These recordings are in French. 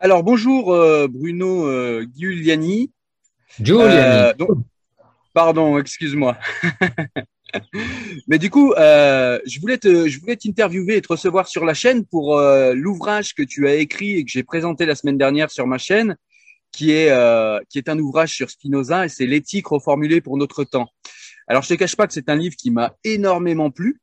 Alors bonjour euh, Bruno euh, Giuliani. Giuliani. Euh, donc- pardon, excuse-moi. Mais du coup, euh, je voulais te, je voulais t'interviewer et te recevoir sur la chaîne pour euh, l'ouvrage que tu as écrit et que j'ai présenté la semaine dernière sur ma chaîne, qui est euh, qui est un ouvrage sur Spinoza et c'est l'éthique reformulée pour notre temps. Alors je te cache pas que c'est un livre qui m'a énormément plu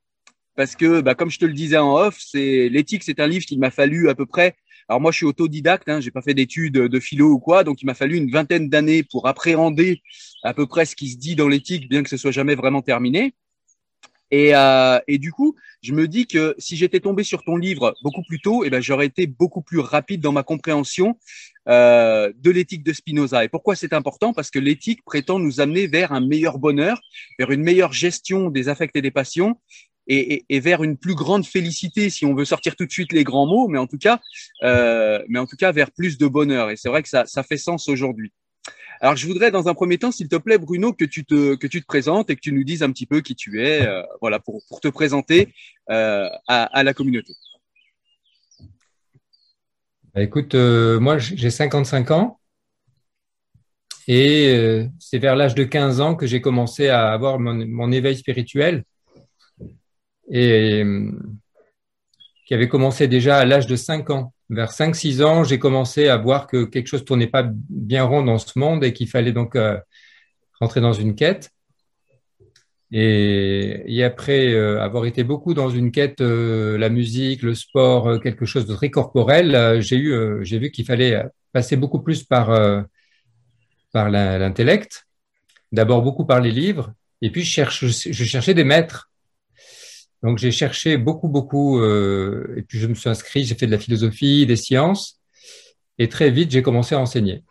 parce que, bah, comme je te le disais en off, c'est l'éthique, c'est un livre qu'il m'a fallu à peu près alors moi, je suis autodidacte, hein, j'ai pas fait d'études de philo ou quoi, donc il m'a fallu une vingtaine d'années pour appréhender à peu près ce qui se dit dans l'éthique, bien que ce soit jamais vraiment terminé. Et, euh, et du coup, je me dis que si j'étais tombé sur ton livre beaucoup plus tôt, eh ben j'aurais été beaucoup plus rapide dans ma compréhension euh, de l'éthique de Spinoza. Et pourquoi c'est important? Parce que l'éthique prétend nous amener vers un meilleur bonheur, vers une meilleure gestion des affects et des passions, et, vers une plus grande félicité, si on veut sortir tout de suite les grands mots, mais en tout cas, euh, mais en tout cas vers plus de bonheur. Et c'est vrai que ça, ça fait sens aujourd'hui. Alors, je voudrais dans un premier temps, s'il te plaît, Bruno, que tu te que tu te présentes et que tu nous dises un petit peu qui tu es, euh, voilà, pour pour te présenter euh, à, la communauté. Bah, écoute, moi j'ai 55 ans et c'est vers l'âge de 15 ans que j'ai commencé à avoir mon éveil spirituel et euh, qui avait commencé déjà à l'âge de 5 ans. Vers 5-6 ans, j'ai commencé à voir que quelque chose tournait pas bien rond dans ce monde et qu'il fallait donc euh, rentrer dans une quête. Et, après euh, avoir été beaucoup dans une quête, la musique, le sport, quelque chose de très corporel, j'ai eu, j'ai vu qu'il fallait passer beaucoup plus par par l'intellect. D'abord beaucoup par les livres, et puis je cherchais des maîtres. Donc j'ai cherché beaucoup, beaucoup, euh, et puis je me suis inscrit, j'ai fait de la philosophie, des sciences, et très vite j'ai commencé à enseigner.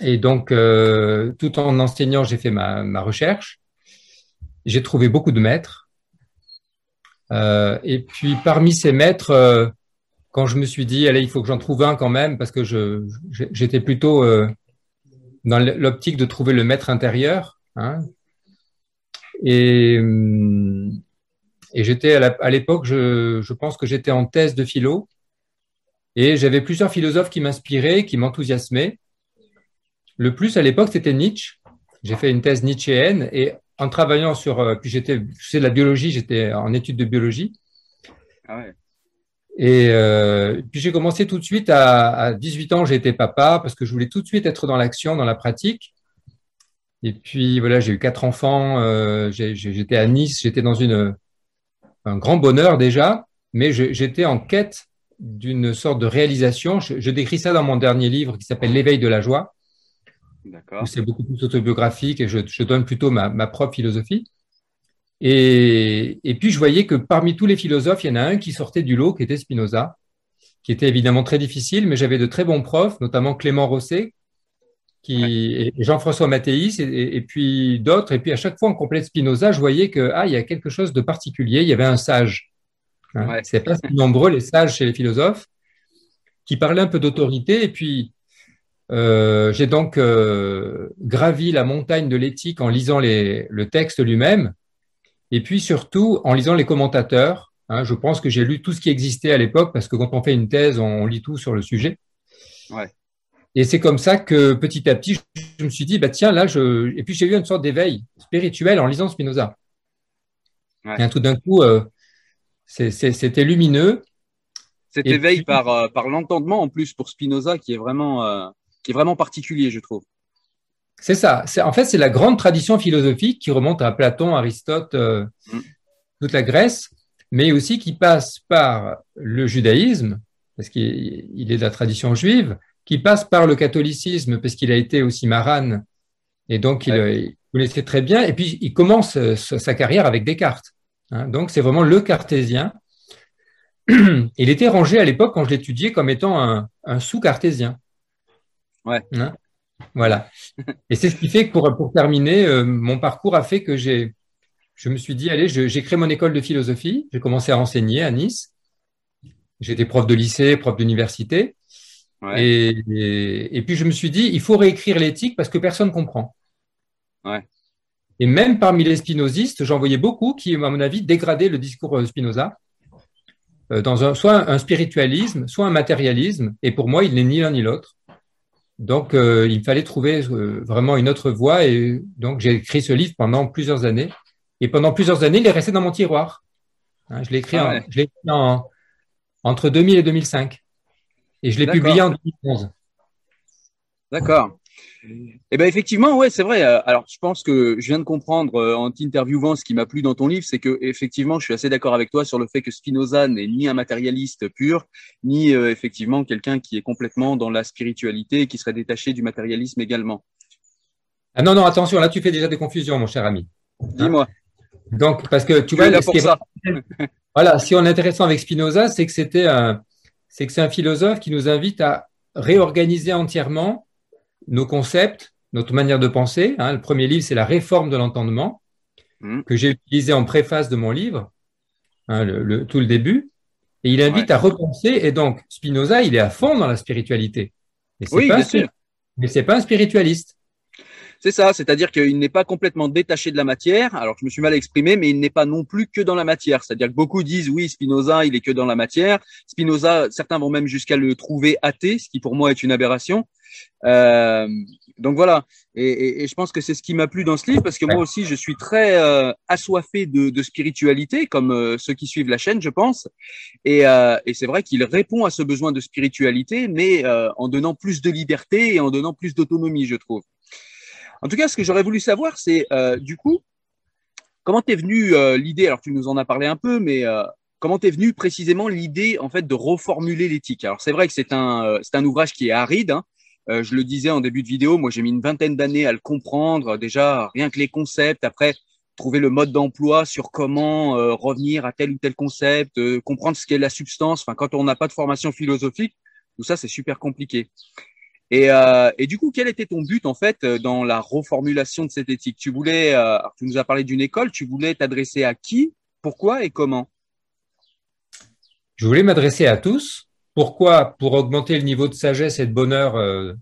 Et donc, euh, tout en enseignant, j'ai fait ma, ma recherche. J'ai trouvé beaucoup de maîtres. Euh, et puis, parmi ces maîtres, euh, quand je me suis dit, allez, il faut que j'en trouve un quand même, parce que je, j'étais plutôt euh, dans l'optique de trouver le maître intérieur. Hein, et hum, et j'étais à l'époque, je, je pense que j'étais en thèse de philo, et j'avais plusieurs philosophes qui m'inspiraient, qui m'enthousiasmaient. Le plus à l'époque, c'était Nietzsche. J'ai fait une thèse nietzschéenne et en travaillant sur, euh, puis j'étais, je sais de la biologie, j'étais en études de biologie. Ah ouais. Et euh, puis j'ai commencé tout de suite à, à 18 ans, j'ai été papa parce que je voulais tout de suite être dans l'action, dans la pratique. Et puis voilà, j'ai eu quatre enfants, euh, j'étais à Nice, j'étais dans une, un grand bonheur déjà, mais j'étais en quête d'une sorte de réalisation. Je, je décris ça dans mon dernier livre qui s'appelle L'éveil de la joie D'accord. c'est beaucoup plus autobiographique et je, je donne plutôt ma, ma propre philosophie. Et, et puis je voyais que parmi tous les philosophes, il y en a un qui sortait du lot, qui était Spinoza, qui était évidemment très difficile, mais j'avais de très bons profs, notamment Clément Rosset, qui Jean-François Mathéis, et, et puis d'autres. Et puis à chaque fois, en complète Spinoza, je voyais que ah, il y a quelque chose de particulier. Il y avait un sage. Hein. Ouais. C'est pas si nombreux les sages chez les philosophes qui parlaient un peu d'autorité. Et puis euh, j'ai donc euh, gravi la montagne de l'éthique en lisant les, le texte lui-même, et puis surtout en lisant les commentateurs. Hein, je pense que j'ai lu tout ce qui existait à l'époque, parce que quand on fait une thèse, on, on lit tout sur le sujet. Ouais. Et c'est comme ça que petit à petit, je me suis dit, bah tiens, là, je... et puis j'ai eu une sorte d'éveil spirituel en lisant Spinoza. Ouais. Et tout d'un coup, euh, c'était lumineux. Cet Et éveil puis- par euh, par l'entendement en plus pour Spinoza qui est vraiment euh, qui est vraiment particulier, je trouve. C'est ça. En fait, c'est la grande tradition philosophique qui remonte à Platon, Aristote, euh, Mm. toute la Grèce, mais aussi qui passe par le judaïsme, parce qu'il il est de la tradition juive, qui passe par le catholicisme, parce qu'il a été aussi marane, et donc il, Ouais. il connaissait très bien, et puis il commence euh, sa carrière avec Descartes. hein. donc c'est vraiment le cartésien. Il était rangé à l'époque, quand je l'étudiais, comme étant un, un sous-cartésien. Ouais. Hein voilà. Et c'est ce qui fait que pour, pour terminer, euh, mon parcours a fait que j'ai, je me suis dit, allez, j'ai créé mon école de philosophie. J'ai commencé à enseigner à Nice. J'étais prof de lycée, prof d'université. Ouais. Et, et, et puis je me suis dit, il faut réécrire l'éthique parce que personne comprend. Ouais. Et même parmi les spinozistes, j'en voyais beaucoup qui, à mon avis, dégradaient le discours de Spinoza. dans un, soit un spiritualisme, soit un matérialisme. Et pour moi, il n'est ni l'un ni l'autre. Donc, il fallait trouver vraiment une autre voie. Et donc, j'ai écrit ce livre pendant plusieurs années. Et pendant plusieurs années, il est resté dans mon tiroir. Hein, je l'ai écrit, ah en, entre 2000 et 2005. Et je l'ai publié en 2011. D'accord. Eh ben effectivement, ouais, c'est vrai. Euh, alors, je pense que je viens de comprendre euh, en t'interviewant ce qui m'a plu dans ton livre, c'est que effectivement, je suis assez d'accord avec toi sur le fait que Spinoza n'est ni un matérialiste pur, ni euh, effectivement quelqu'un qui est complètement dans la spiritualité et qui serait détaché du matérialisme également. Ah non non, attention, là tu fais déjà des confusions, mon cher ami. Dis-moi. Donc, parce que tu vois, là pour ça. voilà, ce qui est intéressant avec Spinoza, c'est que c'était un, c'est que c'est un philosophe qui nous invite à réorganiser entièrement nos concepts, notre manière de penser. Hein. Le premier livre, c'est la réforme de l'entendement, mmh. que j'ai utilisé en préface de mon livre, hein, le, tout le début. Et il invite à repenser. Et donc, Spinoza, il est à fond dans la spiritualité. Mais c'est pas, mais c'est pas un spiritualiste. C'est ça, c'est-à-dire qu'il n'est pas complètement détaché de la matière. Alors, je me suis mal exprimé, mais il n'est pas non plus que dans la matière. C'est-à-dire que beaucoup disent, oui, Spinoza, il est que dans la matière. Spinoza, certains vont même jusqu'à le trouver athée, ce qui pour moi est une aberration. Euh, donc voilà, et, je pense que c'est ce qui m'a plu dans ce livre parce que moi aussi je suis très euh, assoiffé de, spiritualité, comme euh, ceux qui suivent la chaîne, je pense. Et, et c'est vrai qu'il répond à ce besoin de spiritualité, mais en donnant plus de liberté et en donnant plus d'autonomie, je trouve. En tout cas, ce que j'aurais voulu savoir, c'est du coup, comment t'es venu l'idée? Alors tu nous en as parlé un peu, mais comment t'es venu précisément l'idée en fait de reformuler l'éthique? Alors c'est vrai que c'est un c'est un ouvrage qui est aride. Hein, euh, je le disais en début de vidéo, moi j'ai mis une vingtaine d'années à le comprendre. Déjà, rien que les concepts, après trouver le mode d'emploi sur comment euh, revenir à tel ou tel concept, euh, comprendre ce qu'est la substance. Enfin, quand on n'a pas de formation philosophique, tout ça c'est super compliqué. Et, et, du coup, quel était ton but en fait dans la reformulation de cette éthique? Tu voulais, tu nous as parlé d'une école, tu voulais t'adresser à qui, pourquoi et comment? Je voulais m'adresser à tous, pourquoi? Pour augmenter le niveau de sagesse et de bonheur euh,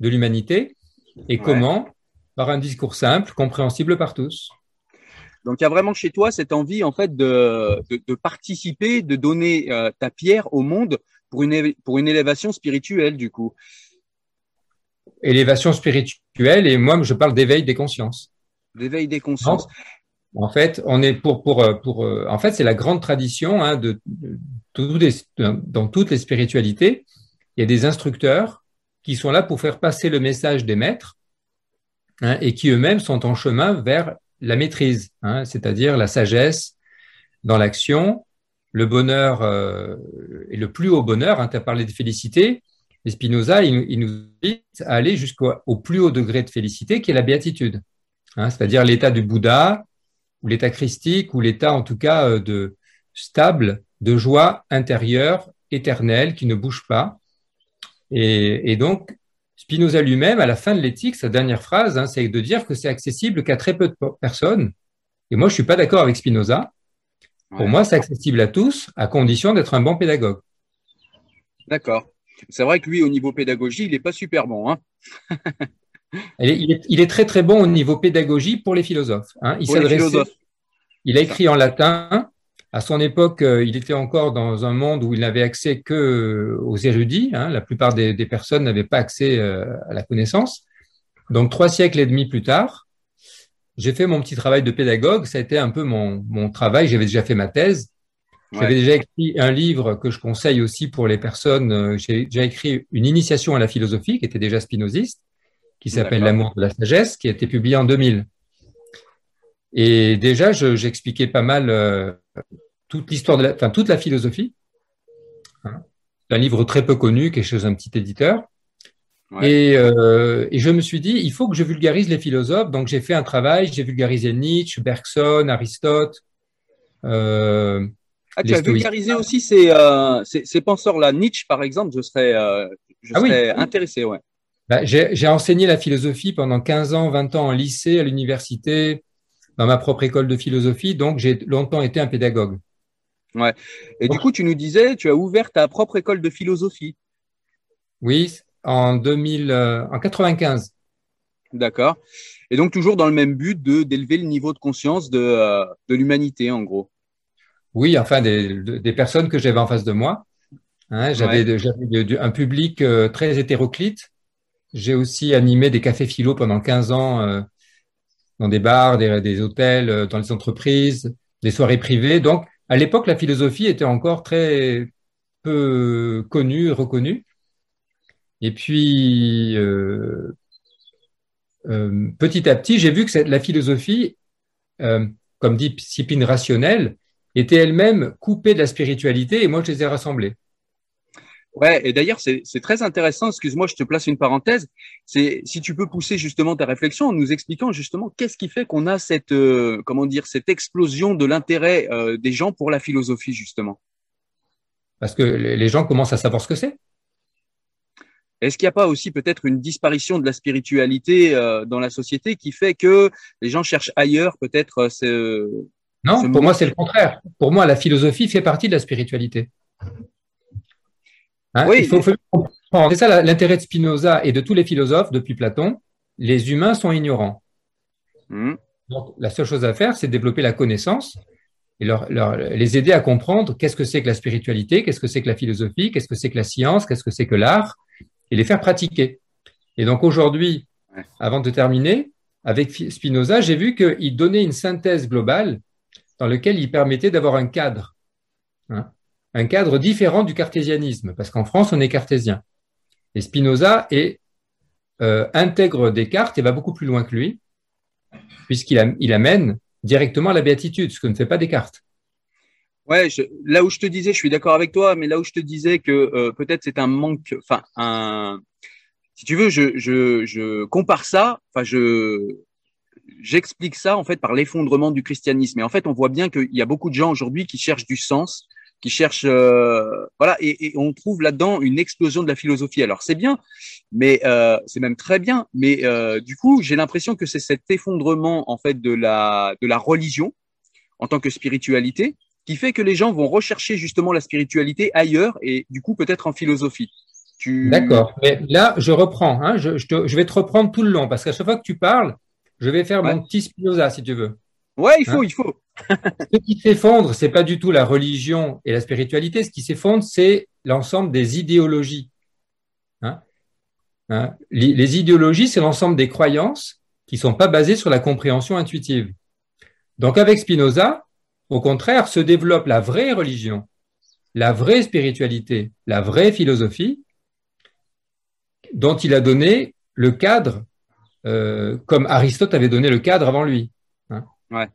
de l'humanité. Et comment? Par un discours simple, compréhensible par tous. Donc il y a vraiment chez toi cette envie en fait de, de, participer, de donner euh, ta pierre au monde pour une, pour une élévation spirituelle du coup. Élévation spirituelle et moi je parle d'éveil des consciences. D'éveil des consciences. En fait, on est pour pour pour. Euh, en fait, c'est la grande tradition hein, de, dans toutes les spiritualités. Il y a des instructeurs qui sont là pour faire passer le message des maîtres hein, et qui eux-mêmes sont en chemin vers la maîtrise, hein, c'est-à-dire la sagesse dans l'action, le bonheur euh, et le plus haut bonheur. Hein, tu as parlé de félicité. Et Spinoza, il, il nous invite à aller jusqu'au plus haut degré de félicité, qui est la béatitude, hein, c'est-à-dire l'état du Bouddha, ou l'état christique, ou l'état en tout cas euh, de stable, de joie intérieure, éternelle, qui ne bouge pas. Et, donc, Spinoza lui-même, à la fin de l'éthique, sa dernière phrase, hein, c'est de dire que c'est accessible qu'à très peu de personnes. Et moi, je suis pas d'accord avec Spinoza. Pour moi, c'est accessible à tous, à condition d'être un bon pédagogue. D'accord. C'est vrai que lui, au niveau pédagogie, il n'est pas super bon. Hein il, est, très très bon au niveau pédagogie pour les philosophes. Hein. Il Il a écrit en latin. À son époque, euh, il était encore dans un monde où il n'avait accès que euh, aux érudits. Hein. La plupart des, personnes n'avaient pas accès euh, à la connaissance. Donc trois siècles et demi plus tard, j'ai fait mon petit travail de pédagogue. Ça a été un peu mon, travail. J'avais déjà fait ma thèse. J'avais déjà écrit un livre que je conseille aussi pour les personnes. J'ai déjà écrit une initiation à la philosophie qui était déjà spinoziste qui s'appelle L'amour de la sagesse, qui a été publié en 2000. Et déjà, j'expliquais pas mal euh, toute l'histoire de la, enfin, toute la philosophie. Hein. C'est un livre très peu connu qui est chez un petit éditeur. Et, euh, et, je me suis dit, il faut que je vulgarise les philosophes. Donc, j'ai fait un travail, j'ai vulgarisé Nietzsche, Bergson, Aristote. Euh, ah, tu as vulgarisé aussi ces, euh, ces, ces penseurs-là. Nietzsche, par exemple, je serais, euh, je ah serais intéressé, ouais. Bah, j'ai enseigné la philosophie pendant 15 ans, 20 ans en lycée, à l'université, dans ma propre école de philosophie, donc j'ai longtemps été un pédagogue. Ouais. Et du coup, tu nous disais, tu as ouvert ta propre école de philosophie. Oui, en 2000, euh, en 95. D'accord. Et donc toujours dans le même but de d'élever le niveau de conscience de, euh, de l'humanité, en gros. Oui, enfin, des, personnes que j'avais en face de moi. Hein, j'avais un public euh, très hétéroclite. J'ai aussi animé des cafés philo pendant 15 ans euh, dans des bars, des, hôtels, euh, dans les entreprises, des soirées privées. Donc, à l'époque, la philosophie était encore très peu connue, reconnue. Et puis, petit à petit, j'ai vu que la philosophie, comme discipline rationnelle, était elle-même coupée de la spiritualité et moi, je les ai rassemblées. Ouais, et d'ailleurs, c'est très intéressant. Excuse-moi, je te place une parenthèse. C'est si tu peux pousser justement ta réflexion en nous expliquant justement qu'est-ce qui fait qu'on a cette, euh, comment dire, cette explosion de l'intérêt euh, des gens pour la philosophie justement. Parce que les gens commencent à savoir ce que c'est. Est-ce qu'il n'y a pas aussi peut-être une disparition de la spiritualité euh, dans la société qui fait que les gens cherchent ailleurs peut-être ce, Non, pour moi c'est le contraire. Pour moi, la philosophie fait partie de la spiritualité. Hein, oui, il faut, comprendre. C'est ça l'intérêt de Spinoza et de tous les philosophes depuis Platon. Les humains sont ignorants. Hmm. Donc, la seule chose à faire, c'est développer la connaissance et leur, les aider à comprendre qu'est-ce que c'est que la spiritualité, qu'est-ce que c'est que la philosophie, qu'est-ce que c'est que la science, qu'est-ce que c'est que l'art, et les faire pratiquer. Et donc aujourd'hui, avant de terminer, avec Spinoza, j'ai vu qu'il donnait une synthèse globale dans laquelle il permettait d'avoir un cadre. Hein un cadre différent du cartésianisme, parce qu'en France, on est cartésien. Et Spinoza euh, intègre Descartes et va beaucoup plus loin que lui, puisqu'il il amène directement la béatitude, ce que ne fait pas Descartes. Ouais, là où je te disais, je suis d'accord avec toi, mais là où je te disais que euh, peut-être c'est un manque, enfin un, si tu veux, je, je, je compare ça, enfin je, j'explique ça en fait par l'effondrement du christianisme. Et en fait, on voit bien qu'il y a beaucoup de gens aujourd'hui qui cherchent du sens, qui cherchent, euh, voilà, et, on trouve là-dedans une explosion de la philosophie. Alors c'est bien, mais euh, c'est même très bien, mais euh, du coup j'ai l'impression que c'est cet effondrement en fait de la de la religion en tant que spiritualité qui fait que les gens vont rechercher justement la spiritualité ailleurs et du coup peut-être en philosophie. Tu... D'accord, mais là je reprends, hein, je, je, vais te reprendre tout le long parce qu'à chaque fois que tu parles, je vais faire mon petit Spinoza si tu veux. Ouais, il faut, hein il faut. ce qui s'effondre, c'est pas du tout la religion et la spiritualité. Ce qui s'effondre, c'est l'ensemble des idéologies. Hein hein les, idéologies, c'est l'ensemble des croyances qui sont pas basées sur la compréhension intuitive. Donc, avec Spinoza, au contraire, se développe la vraie religion, la vraie spiritualité, la vraie philosophie, dont il a donné le cadre, euh, comme Aristote avait donné le cadre avant lui. Ouais.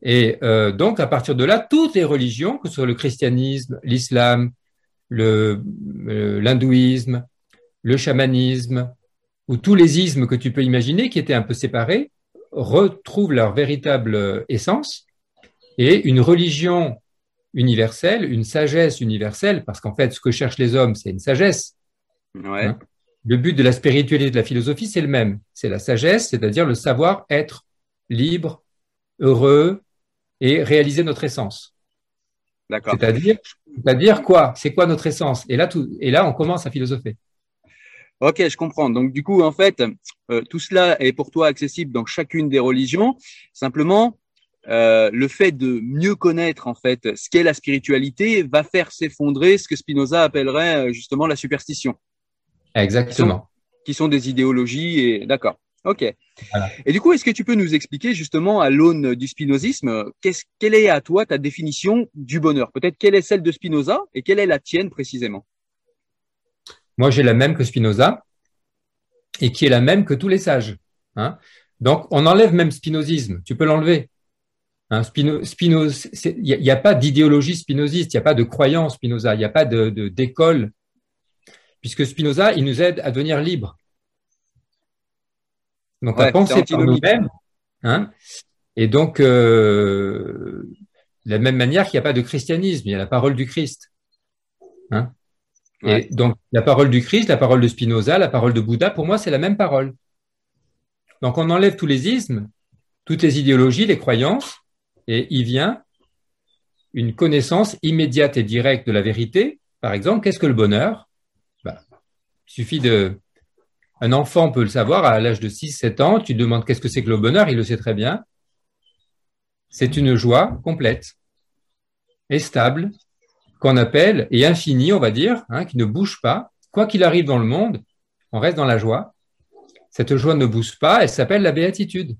Et euh, donc, à partir de là, toutes les religions, que ce soit le christianisme, l'islam, le, euh, l'hindouisme, le chamanisme, ou tous les ismes que tu peux imaginer qui étaient un peu séparés, retrouvent leur véritable essence et une religion universelle, une sagesse universelle, parce qu'en fait, ce que cherchent les hommes, c'est une sagesse. Ouais. Hein. Le but de la spiritualité de la philosophie, c'est le même. C'est la sagesse, c'est-à-dire le savoir être libre, heureux et réaliser notre essence. D'accord. C'est-à-dire, c'est-à-dire quoi? C'est quoi notre essence? Et là, tout, et là, on commence à philosopher. Ok, je comprends. Donc du coup, en fait, euh, tout cela est pour toi accessible dans chacune des religions. Simplement, euh, le fait de mieux connaître en fait ce qu'est la spiritualité va faire s'effondrer ce que Spinoza appellerait euh, justement la superstition. Exactement. Qui sont, qui sont des idéologies et d'accord. Ok. Et du coup, est-ce que tu peux nous expliquer justement à l'aune du spinozisme, quelle est à toi ta définition du bonheur? Peut-être quelle est celle de Spinoza et quelle est la tienne précisément? Moi, j'ai la même que Spinoza et qui est la même que tous les sages. Hein. Donc, on enlève même spinozisme. Tu peux l'enlever. Hein, Spino, il n'y a, pas d'idéologie spinoziste, il n'y a pas de croyance Spinoza, il n'y a pas de d'école, puisque Spinoza, il nous aide à devenir libres. Donc, à penser par nous-mêmes. Hein et donc, euh, de la même manière qu'il n'y a pas de christianisme, il y a la parole du Christ. Hein et donc, la parole du Christ, la parole de Spinoza, la parole de Bouddha, pour moi, c'est la même parole. Donc, on enlève tous les ismes, toutes les idéologies, les croyances, et il vient une connaissance immédiate et directe de la vérité. Par exemple, qu'est-ce que le bonheur? Il suffit de un enfant peut le savoir à l'âge de 6-7 ans. Tu demandes qu'est-ce que c'est que le bonheur, il le sait très bien. C'est une joie complète. est stable, qu'on appelle, et infini, on va dire, hein, qui ne bouge pas. Quoi qu'il arrive dans le monde, on reste dans la joie. Cette joie ne bouge pas, elle s'appelle la béatitude.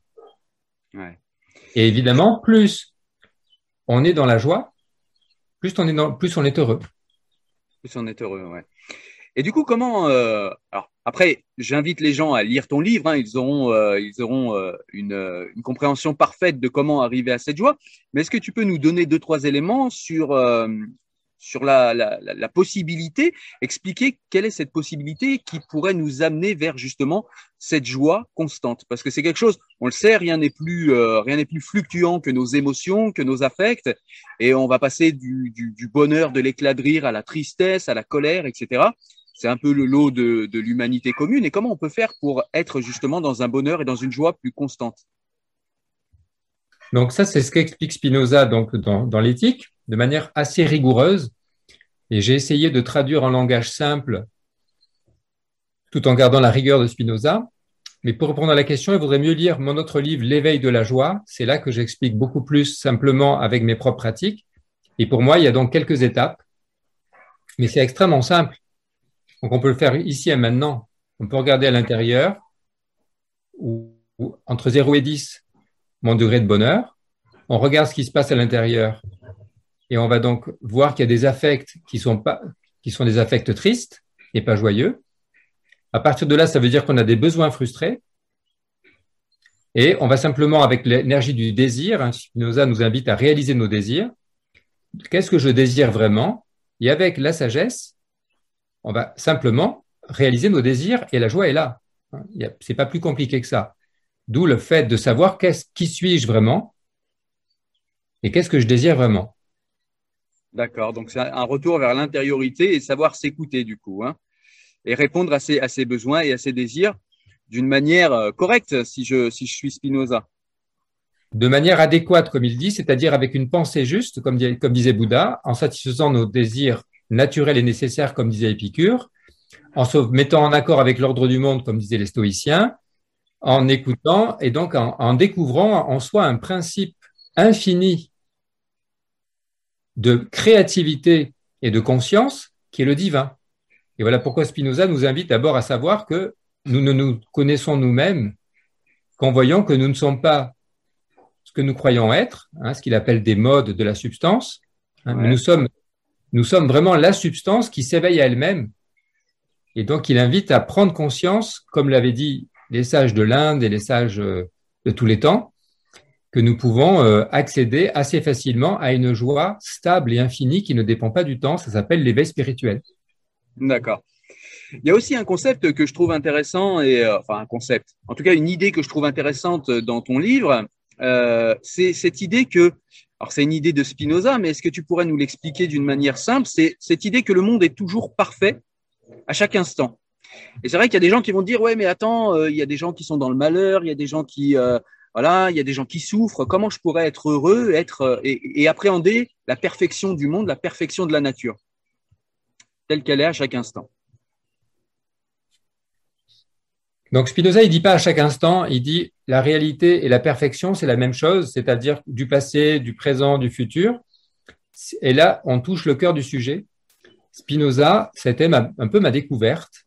Et évidemment, plus on est dans la joie, plus on est, dans, plus on est heureux. Plus on est heureux, ouais. Et du coup, comment euh, alors après, j'invite les gens à lire ton livre. Hein, ils auront, euh, ils auront euh, une, une, compréhension parfaite de comment arriver à cette joie. Mais est-ce que tu peux nous donner deux trois éléments sur sur la, la, la, possibilité, expliquer quelle est cette possibilité qui pourrait nous amener vers justement cette joie constante? Parce que c'est quelque chose, on le sait, rien n'est plus, euh, rien n'est plus fluctuant que nos émotions, que nos affects, et on va passer du, du, du bonheur, de l'éclat de rire à la tristesse, à la colère, etc. C'est un peu le lot de, l'humanité commune. Et comment on peut faire pour être justement dans un bonheur et dans une joie plus constante? Donc ça, c'est ce qu'explique Spinoza donc dans, dans l'éthique de manière assez rigoureuse. Et j'ai essayé de traduire en langage simple tout en gardant la rigueur de Spinoza. Mais pour répondre à la question, il vaudrait mieux lire mon autre livre, L'éveil de la joie. C'est là que j'explique beaucoup plus simplement avec mes propres pratiques. Et pour moi, il y a donc quelques étapes, mais c'est extrêmement simple. Donc on peut le faire ici et maintenant. On peut regarder à l'intérieur, ou entre 0 et 10, mon degré de bonheur. On regarde ce qui se passe à l'intérieur et on va donc voir qu'il y a des affects qui sont pas, qui sont des affects tristes et pas joyeux. À partir de là, ça veut dire qu'on a des besoins frustrés. Et on va simplement, avec l'énergie du désir, hein, Spinoza nous invite à réaliser nos désirs. Qu'est-ce que je désire vraiment? Et avec la sagesse, on va simplement réaliser nos désirs et la joie est là. C'est pas plus compliqué que ça. D'où le fait de savoir qui suis-je vraiment et qu'est-ce que je désire vraiment. D'accord. Donc, c'est un retour vers l'intériorité et savoir s'écouter, du coup, hein, et répondre à ses, à ses besoins et à ses désirs d'une manière euh, correcte, si je, si je suis Spinoza. De manière adéquate, comme il dit, c'est-à-dire avec une pensée juste, comme, comme disait Bouddha, en satisfaisant nos désirs naturels et nécessaires, comme disait Épicure, en se mettant en accord avec l'ordre du monde, comme disaient les stoïciens, en écoutant et donc en, en découvrant en soi un principe infini de créativité et de conscience qui est le divin. Et voilà pourquoi Spinoza nous invite d'abord à savoir que nous ne nous connaissons nous-mêmes qu'en voyant que nous ne sommes pas ce que nous croyons être, hein, ce qu'il appelle des modes de la substance, hein, mais nous sommes, nous sommes vraiment la substance qui s'éveille à elle-même. Et donc il invite à prendre conscience, comme l'avaient dit les sages de l'Inde et les sages euh, de tous les temps, que nous pouvons euh, accéder assez facilement à une joie stable et infinie qui ne dépend pas du temps. Ça s'appelle l'éveil spirituel. D'accord. Il y a aussi un concept que je trouve intéressant, et euh, enfin un concept, en tout cas une idée que je trouve intéressante dans ton livre, c'est cette idée que, alors c'est une idée de Spinoza, mais est-ce que tu pourrais nous l'expliquer d'une manière simple? C'est cette idée que le monde est toujours parfait à chaque instant. Et c'est vrai qu'il y a des gens qui vont dire ouais mais attends, il y a des gens qui sont dans le malheur, il y a des gens qui voilà, il y a des gens qui souffrent. Comment je pourrais être heureux, être euh, et, appréhender la perfection du monde, la perfection de la nature, telle qu'elle est à chaque instant? Donc Spinoza, il dit pas à chaque instant, il dit la réalité et la perfection, c'est la même chose, c'est-à-dire du passé, du présent, du futur. Et là, on touche le cœur du sujet. Spinoza, c'était un peu ma découverte.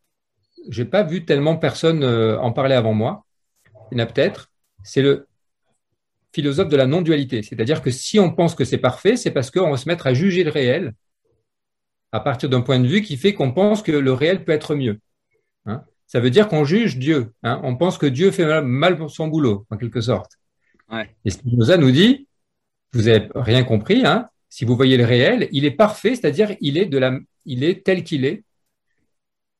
J'ai pas vu tellement personne euh, en parler avant moi. Il y en a peut-être c'est le philosophe de la non-dualité. C'est-à-dire que si on pense que c'est parfait, c'est parce qu'on va se mettre à juger le réel à partir d'un point de vue qui fait qu'on pense que le réel peut être mieux. Ça veut dire qu'on juge Dieu. Hein. On pense que Dieu fait mal, son boulot, en quelque sorte. Et Spinoza nous dit, vous n'avez rien compris, hein. si vous voyez le réel, il est parfait, c'est-à-dire il est de la, il est tel qu'il est,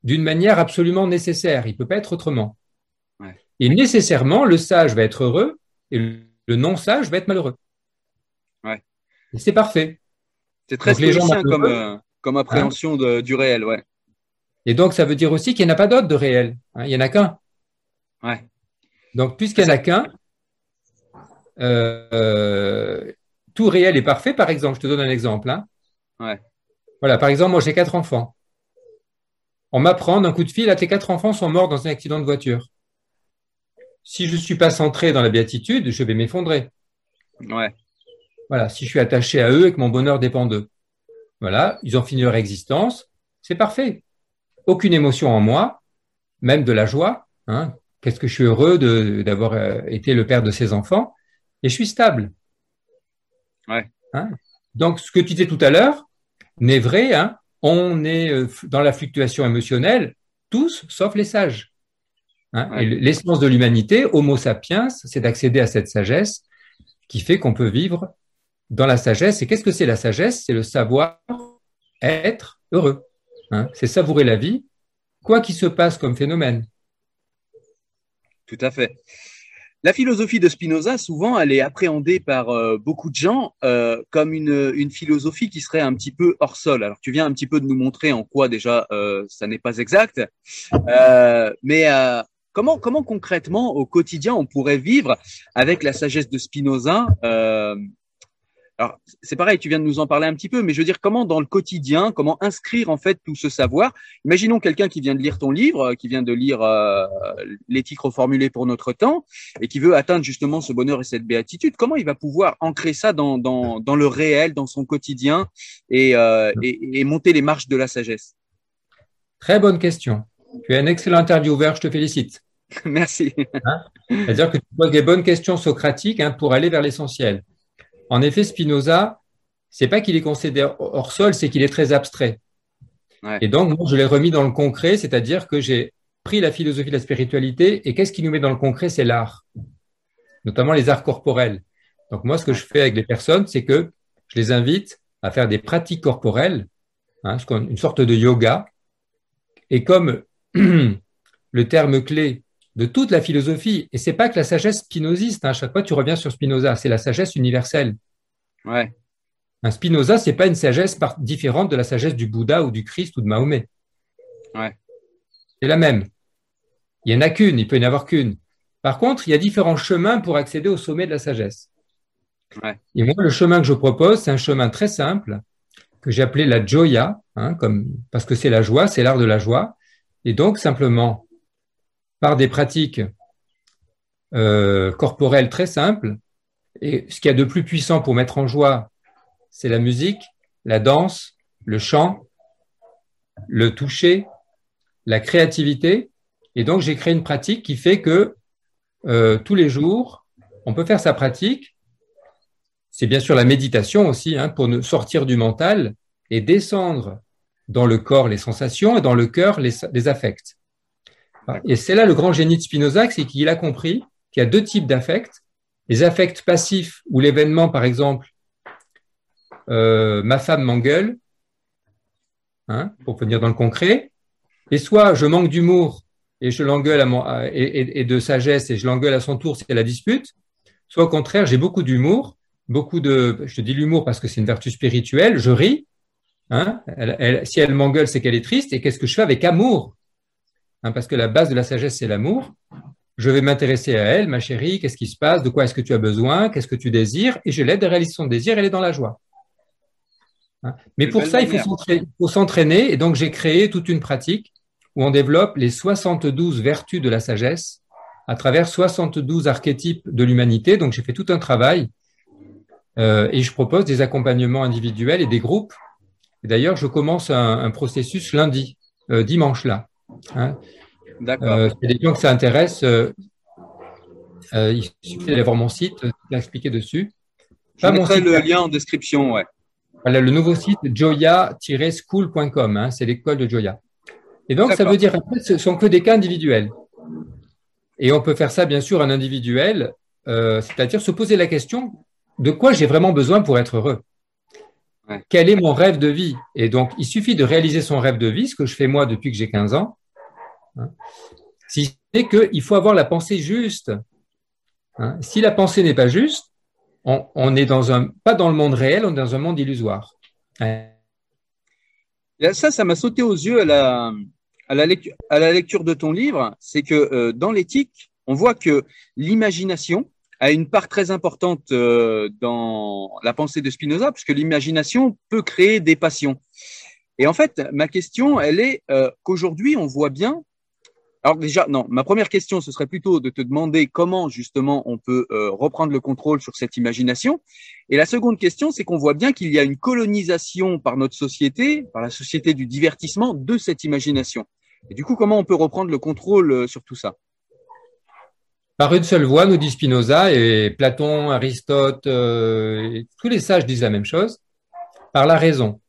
d'une manière absolument nécessaire. Il peut pas être autrement. Et nécessairement, le sage va être heureux et le non-sage va être malheureux. Ouais. c'est parfait. C'est très comme, euh, comme appréhension de, du réel, ouais. Et donc, ça veut dire aussi qu'il n'y en a pas d'autre de réel. Hein. il n'y en a qu'un. Ouais. Donc, puisqu'il n'y en a qu'un, euh, tout réel est parfait. Par exemple, je te donne un exemple. Hein. Ouais. Voilà, par exemple, moi j'ai quatre enfants. On m'apprend d'un coup de fil, à tes quatre enfants sont morts dans un accident de voiture si je ne suis pas centré dans la béatitude, je vais m'effondrer. Ouais. Voilà, si je suis attaché à eux et que mon bonheur dépend d'eux. Voilà, ils ont fini leur existence, c'est parfait. Aucune émotion en moi, même de la joie. Hein. Qu'est-ce que je suis heureux d'avoir euh, été le père de ces enfants et je suis stable. Ouais. Hein. Donc, ce que tu disais tout à l'heure n'est vrai. Hein. On est euh, dans la fluctuation émotionnelle, tous, sauf les sages. Hein. L'essence de l'humanité, Homo sapiens, c'est d'accéder à cette sagesse qui fait qu'on peut vivre dans la sagesse. Et qu'est-ce que c'est la sagesse? C'est le savoir être heureux. Hein. c'est savourer la vie, quoi qu'il se passe comme phénomène. Tout à fait. La philosophie de Spinoza, souvent, elle est appréhendée par euh, beaucoup de gens euh, comme une, philosophie qui serait un petit peu hors sol. Alors, tu viens un petit peu de nous montrer en quoi déjà euh, ça n'est pas exact, mais comment concrètement, au quotidien, on pourrait vivre avec la sagesse de Spinoza alors, c'est pareil, tu viens de nous en parler un petit peu, mais je veux dire, comment dans le quotidien, comment inscrire en fait tout ce savoir? Imaginons quelqu'un qui vient de lire ton livre, qui vient de lire euh, l'éthique reformulée pour notre temps, et qui veut atteindre justement ce bonheur et cette béatitude. Comment il va pouvoir ancrer ça dans, dans, dans le réel, dans son quotidien, et, euh, et, monter les marches de la sagesse? Très bonne question. Tu es un excellent intervieweur, je te félicite. Merci. Hein? C'est-à-dire que tu poses des bonnes questions socratiques hein, pour aller vers l'essentiel. En effet, Spinoza, c'est pas qu'il est considéré hors sol, c'est qu'il est très abstrait. Et donc, moi, je l'ai remis dans le concret, c'est-à-dire que j'ai pris la philosophie de la spiritualité et qu'est-ce qui nous met dans le concret C'est l'art, notamment les arts corporels. Donc, moi, ce que je fais avec les personnes, c'est que je les invite à faire des pratiques corporelles, hein, une sorte de yoga. Et comme le terme clé de toute la philosophie. Et c'est pas que la sagesse spinoziste. Hein. Chaque fois, tu reviens sur Spinoza. C'est la sagesse universelle. Ouais. Un Spinoza, c'est pas une sagesse différente de la sagesse du Bouddha ou du Christ ou de Mahomet. Ouais. C'est la même. Il y en a qu'une. Il peut y en avoir qu'une. Par contre, il y a différents chemins pour accéder au sommet de la sagesse. Ouais. Et moi, le chemin que je propose, c'est un chemin très simple que j'ai appelé la joya, hein, comme, parce que c'est la joie, c'est l'art de la joie. Et donc, simplement, par des pratiques euh, corporelles très simples. Et ce qu'il y a de plus puissant pour mettre en joie, c'est la musique, la danse, le chant, le toucher, la créativité. Et donc, j'ai créé une pratique qui fait que euh, tous les jours, on peut faire sa pratique. C'est bien sûr la méditation aussi, hein, pour sortir du mental et descendre dans le corps les sensations et dans le cœur les affects. Et c'est là le grand génie de Spinoza, c'est qu'il a compris qu'il y a deux types d'affects. Les affects passifs, où l'événement, par exemple, euh, ma femme m'engueule, hein, pour venir dans le concret, et soit je manque d'humour et je l'engueule à et, de sagesse et je l'engueule à son tour, c'est la dispute, soit au contraire, j'ai beaucoup d'humour, beaucoup de, je dis l'humour parce que c'est une vertu spirituelle, je ris, hein, si elle m'engueule, c'est qu'elle est triste, et qu'est-ce que je fais avec amour? Hein, parce que la base de la sagesse, c'est l'amour. Je vais m'intéresser à elle, ma chérie, qu'est-ce qui se passe, de quoi est-ce que tu as besoin, qu'est-ce que tu désires, et je l'aide à réaliser son désir, elle est dans la joie. Hein. Mais pour ça, il faut s'entraîner, et donc j'ai créé toute une pratique où on développe les 72 vertus de la sagesse à travers 72 archétypes de l'humanité. Donc j'ai fait tout un travail euh, et je propose des accompagnements individuels et des groupes. D'ailleurs, je commence un, processus lundi, euh, dimanche là. Hein? D'accord. Euh, des gens que ça intéresse, euh, euh, il suffit d'aller voir mon site, d'expliquer dessus. Je mettrai le lien en description, ouais. Voilà, le nouveau site joya-school.com, hein, c'est l'école de Joya. Et donc, ça veut dire que ce sont que des cas individuels. Et on peut faire ça, bien sûr, en individuel, c'est-à-dire se poser la question de quoi j'ai vraiment besoin pour être heureux? Quel est mon rêve de vie? Et donc, il suffit de réaliser son rêve de vie, ce que je fais moi depuis que j'ai 15 ans, Hein. Si c'est qu'il faut avoir la pensée juste. Hein. Si la pensée n'est pas juste, on, un, pas dans le monde réel, on est dans un monde illusoire. Ça, ça m'a sauté aux yeux à la, à la lecture de ton livre. C'est que euh, dans l'éthique, on voit que l'imagination a une part très importante euh, dans la pensée de Spinoza, puisque l'imagination peut créer des passions. Et en fait, ma question, elle est euh, qu'aujourd'hui, on voit bien alors déjà, non, ma première question, ce serait plutôt de te demander comment justement on peut euh, reprendre le contrôle sur cette imagination. Et la seconde question, c'est qu'on voit bien qu'il y a une colonisation par notre société, par la société du divertissement, de cette imagination. Et du coup, comment on peut reprendre le contrôle euh, sur tout ça? Par une seule voie, nous dit Spinoza, et Platon, Aristote, euh, tous les sages disent la même chose, par la raison.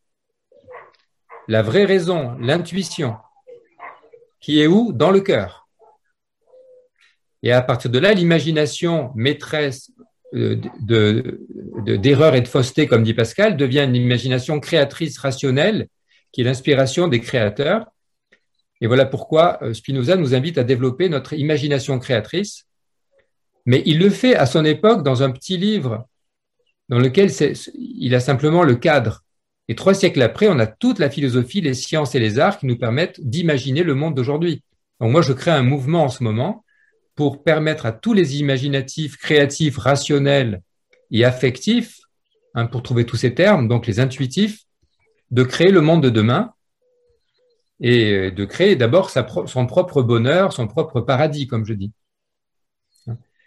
La vraie raison, l'intuition, qui est où? Dans le cœur. Et à partir de là, l'imagination maîtresse euh, d'erreurs et de fausseté, comme dit Pascal, devient une imagination créatrice rationnelle, qui est l'inspiration des créateurs. Et voilà pourquoi euh, Spinoza nous invite à développer notre imagination créatrice. Mais il le fait à son époque dans un petit livre dans lequel il a simplement le cadre. Et trois siècles après, on a toute la philosophie, les sciences et les arts qui nous permettent d'imaginer le monde d'aujourd'hui. Donc moi, je crée un mouvement en ce moment pour permettre à tous les imaginatifs, créatifs, rationnels et affectifs, hein, pour trouver tous ces termes, donc les intuitifs, de créer le monde de demain et de créer d'abord son propre bonheur, son propre paradis, comme je dis.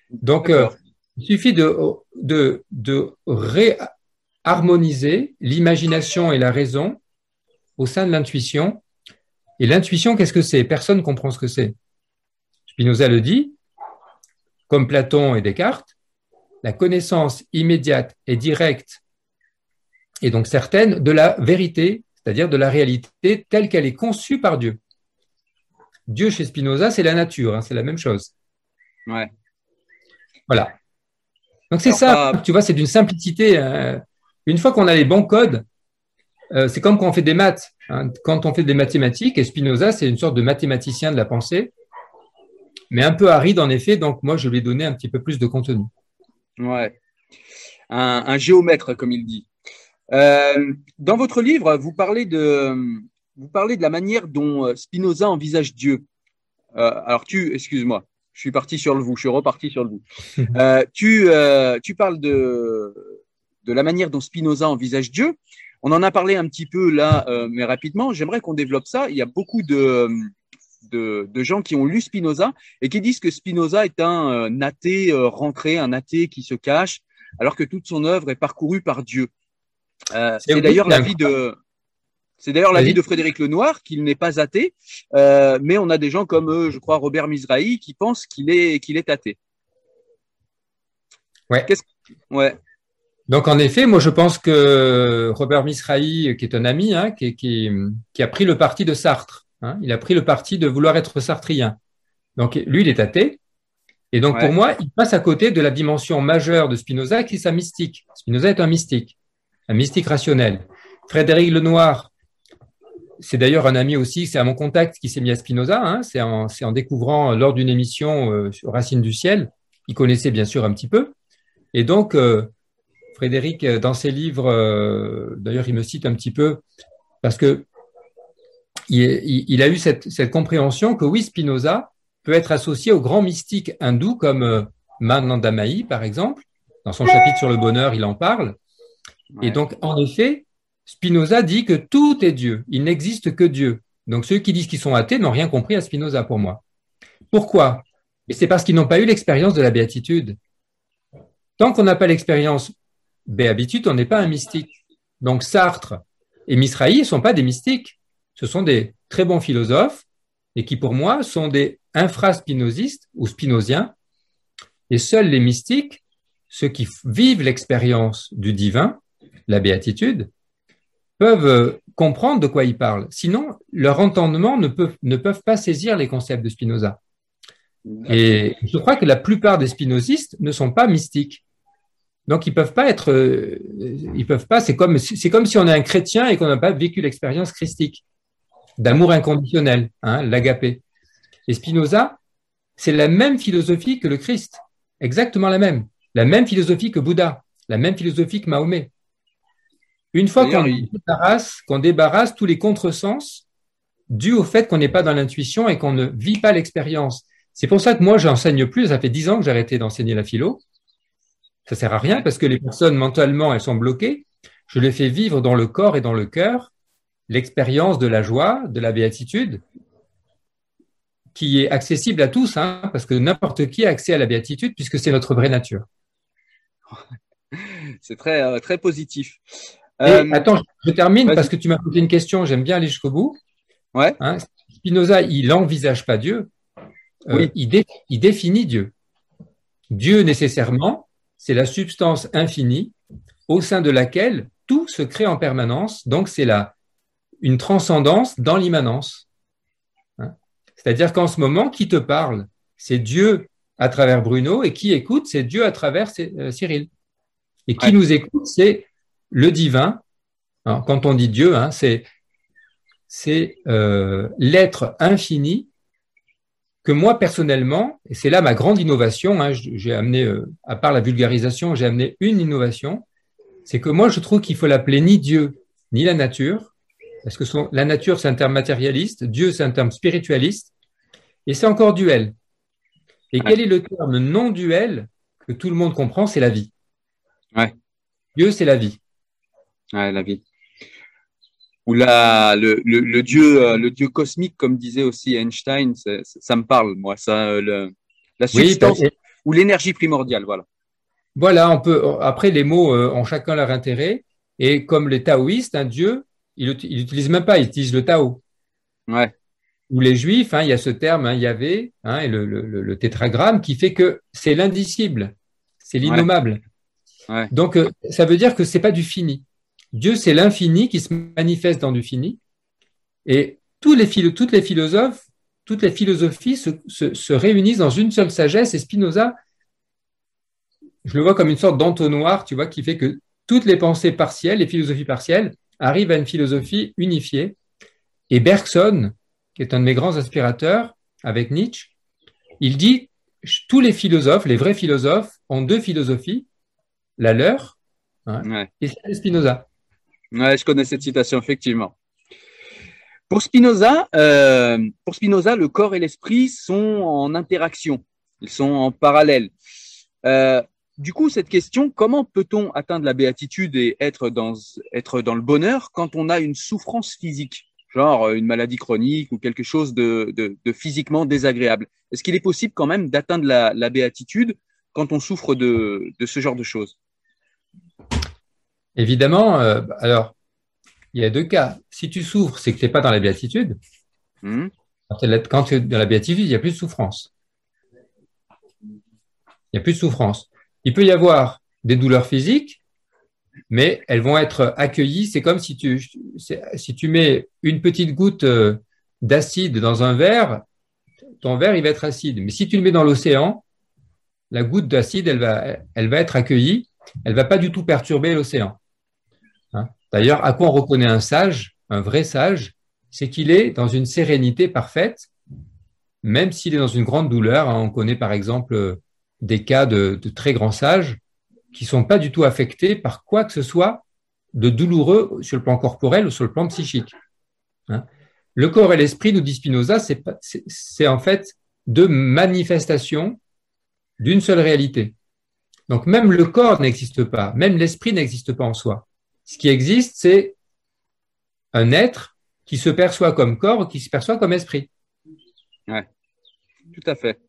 Donc, euh, il suffit de, de, de ré, harmoniser l'imagination et la raison au sein de l'intuition. Et l'intuition, qu'est-ce que c'est? Personne ne comprend ce que c'est. Spinoza le dit, comme Platon et Descartes, la connaissance immédiate et directe et donc certaine de la vérité, c'est-à-dire de la réalité telle qu'elle est conçue par Dieu. Dieu chez Spinoza, c'est la nature, hein, c'est la même chose. Ouais. Voilà. Donc c'est ça, tu vois, c'est d'une simplicité. Euh, une fois qu'on a les bons codes, euh, c'est comme quand on fait des maths. Hein. Quand on fait des mathématiques, et Spinoza, c'est une sorte de mathématicien de la pensée, mais un peu aride en effet, donc moi, je lui ai donné un petit peu plus de contenu. Ouais. Un, géomètre, comme il dit. Euh, dans votre livre, vous parlez, de, vous parlez de la manière dont euh, Spinoza envisage Dieu. alors tu, excuse-moi, je suis parti sur le vous, je suis reparti sur le vous. tu, tu parles de, de la manière dont Spinoza envisage Dieu. On en a parlé un petit peu là, euh, mais rapidement. J'aimerais qu'on développe ça. Il y a beaucoup de, de, gens qui ont lu Spinoza et qui disent que Spinoza est un, euh, athée euh, rentré, un athée qui se cache, alors que toute son œuvre est parcourue par Dieu. c'est d'ailleurs l'avis de c'est d'ailleurs l'avis de Frédéric Lenoir qu'il n'est pas athée, mais on a des gens comme je crois Robert Mizrahi qui pensent qu'il est qu'il est athée. Ouais. Ouais. Donc en effet, moi je pense que Robert Misrahi, qui est un ami, hein, qui, qui, qui, a pris le parti de Sartre, hein, il a pris le parti de vouloir être sartrien. Donc lui, il est athée. Et donc pour moi, il passe à côté de la dimension majeure de Spinoza, qui est sa mystique. Spinoza est un mystique, un mystique rationnel. Frédéric Lenoir, c'est d'ailleurs un ami aussi, c'est à mon contact qui s'est mis à Spinoza. Hein, c'est en, en, découvrant lors d'une émission euh, sur Racine du ciel. Il connaissait bien sûr un petit peu. Et donc, euh, Frédéric, euh, dans ses livres, euh, d'ailleurs, il me cite un petit peu, parce que il, a eu cette, compréhension que oui, Spinoza peut être associé aux grands mystiques hindous comme euh, Manandamayi, par exemple. Dans son chapitre sur le bonheur, il en parle. Et donc, en effet, Spinoza dit que tout est Dieu. Il n'existe que Dieu. Donc, ceux qui disent qu'ils sont athées n'ont rien compris à Spinoza pour moi. Pourquoi? Et c'est parce qu'ils n'ont pas eu l'expérience de la béatitude. Tant qu'on n'a pas l'expérience Béhabitude, on n'est pas un mystique. Donc Sartre et Misrahi ne sont pas des mystiques. Ce sont des très bons philosophes et qui, pour moi, sont des infraspinosistes ou spinosiens. Et seuls les mystiques, ceux qui vivent l'expérience du divin, la béatitude, peuvent comprendre de quoi ils parlent. Sinon, leur entendement ne peut, ne peuvent pas saisir les concepts de Spinoza. Et je crois que la plupart des spinosistes ne sont pas mystiques. Donc ils peuvent pas être, euh, ils peuvent pas. C'est comme, c'est comme si on est un chrétien et qu'on n'a pas vécu l'expérience christique d'amour inconditionnel, hein, l'agapé. Et Spinoza, c'est la même philosophie que le Christ, exactement la même, la même philosophie que Bouddha, la même philosophie que Mahomet. Une fois qu'on débarrasse, qu'on débarrasse tous les contresens dus au fait qu'on n'est pas dans l'intuition et qu'on ne vit pas l'expérience. C'est pour ça que moi, j'enseigne plus. Ça fait dix ans que j'ai arrêté d'enseigner la philo ça sert à rien parce que les personnes mentalement, elles sont bloquées. Je les fais vivre dans le corps et dans le cœur l'expérience de la joie, de la béatitude, qui est accessible à tous, hein, parce que n'importe qui a accès à la béatitude puisque c'est notre vraie nature. c'est très, euh, très positif. Euh, attends, je termine parce que tu m'as posé une question, j'aime bien aller jusqu'au bout. Ouais. Hein, Spinoza, il n'envisage pas Dieu, euh, il, il définit Dieu. Dieu, nécessairement, c'est la substance infinie au sein de laquelle tout se crée en permanence. Donc, c'est là une transcendance dans l'immanence. Hein. C'est-à-dire qu'en ce moment, qui te parle, c'est Dieu à travers Bruno, et qui écoute, c'est Dieu à travers euh, Cyril. Et qui nous écoute, c'est le divin. quand on dit Dieu, hein, c'est c'est euh, l'être infini que moi personnellement, et c'est là ma grande innovation, hein, j'ai amené, euh, à part la vulgarisation, j'ai amené une innovation, c'est que moi je trouve qu'il faut l'appeler ni Dieu ni la nature, parce que la nature c'est un terme matérialiste, Dieu c'est un terme spiritualiste, et c'est encore duel. Et quel est le terme non duel que tout le monde comprend? C'est la vie. Ouais. Dieu c'est la vie. Ouais, la vie ou la, le, le, dieu, euh, le dieu cosmique, comme disait aussi Einstein, ça me parle, moi, ça, euh, le, la substance ou l'énergie primordiale, voilà. Voilà, on peut. Après, les mots euh, ont chacun leur intérêt, et comme les taoïstes, un dieu, il n'utilise même pas, il utilise le Tao. Ouais. Ou les juifs, hein, il y a ce terme, hein, Yahvé, hein, et le, le, le, tétragramme, qui fait que c'est l'indicible, c'est l'innommable. Ouais. Donc, ça veut dire que c'est pas du fini. Dieu, c'est l'infini qui se manifeste dans du fini. Et tous les toutes les philosophes, toutes les philosophies se, réunissent dans une seule sagesse. Et Spinoza, je le vois comme une sorte d'entonnoir, tu vois, qui fait que toutes les pensées partielles, les philosophies partielles, arrivent à une philosophie unifiée. Et Bergson, qui est un de mes grands inspirateurs, avec Nietzsche, il dit tous les philosophes, les vrais philosophes, ont deux philosophies, la leur hein, et celle de Spinoza. Je connais cette citation, effectivement. Pour Spinoza, euh, pour Spinoza, le corps et l'esprit sont en interaction, ils sont en parallèle. Euh, du coup, cette question, comment peut-on atteindre la béatitude et être dans, être dans le bonheur quand on a une souffrance physique, genre une maladie chronique ou quelque chose de, de, de physiquement désagréable? Est-ce qu'il est possible quand même d'atteindre la, la béatitude quand on souffre de, de ce genre de choses? Évidemment, euh, alors, il y a deux cas. Si tu souffres, c'est que tu n'es pas dans la béatitude. Hmm. Quand tu es dans la béatitude, il n'y a plus de souffrance. Il n'y a plus de souffrance. Il peut y avoir des douleurs physiques, mais elles vont être accueillies. C'est comme si tu, si tu mets une petite goutte euh, d'acide dans un verre, ton verre, il va être acide. Mais si tu le mets dans l'océan, la goutte d'acide, elle va, elle va être accueillie. Elle va pas du tout perturber l'océan. D'ailleurs, à quoi on reconnaît un sage, un vrai sage, c'est qu'il est dans une sérénité parfaite, même s'il est dans une grande douleur. Hein. On connaît par exemple des cas de, très grands sages qui sont pas du tout affectés par quoi que ce soit de douloureux sur le plan corporel ou sur le plan psychique. Hein. Le corps et l'esprit, nous dit Spinoza, c'est en fait deux manifestations d'une seule réalité. Donc même le corps n'existe pas, même l'esprit n'existe pas en soi. Ce qui existe, c'est un être qui se perçoit comme corps, qui se perçoit comme esprit. Ouais, tout à fait.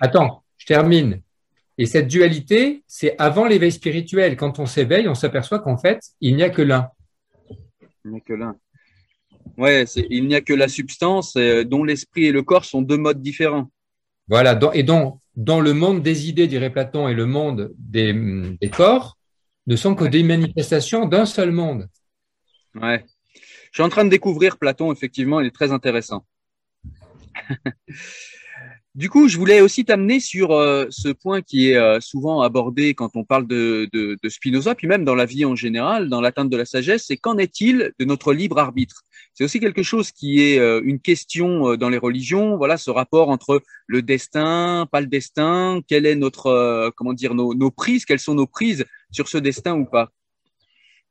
Attends, je termine. Et cette dualité, c'est avant l'éveil spirituel. Quand on s'éveille, on s'aperçoit qu'en fait, il n'y a que l'un. Il n'y a que l'un. Ouais, il n'y a que la substance euh, dont l'esprit et le corps sont deux modes différents. Voilà, et donc, dans le monde des idées, dirait Platon, et le monde des corps, ne sont que des manifestations d'un seul monde. Ouais. Je suis en train de découvrir Platon, effectivement, il est très intéressant. du coup, je voulais aussi t'amener sur euh, ce point qui est euh, souvent abordé quand on parle de, de, de, Spinoza, puis même dans la vie en général, dans l'atteinte de la sagesse, c'est qu'en est-il de notre libre arbitre? C'est aussi quelque chose qui est euh, une question dans les religions. Voilà, ce rapport entre le destin, pas le destin, quelle est notre, comment dire, nos, nos prises, quelles sont nos prises sur ce destin ou pas?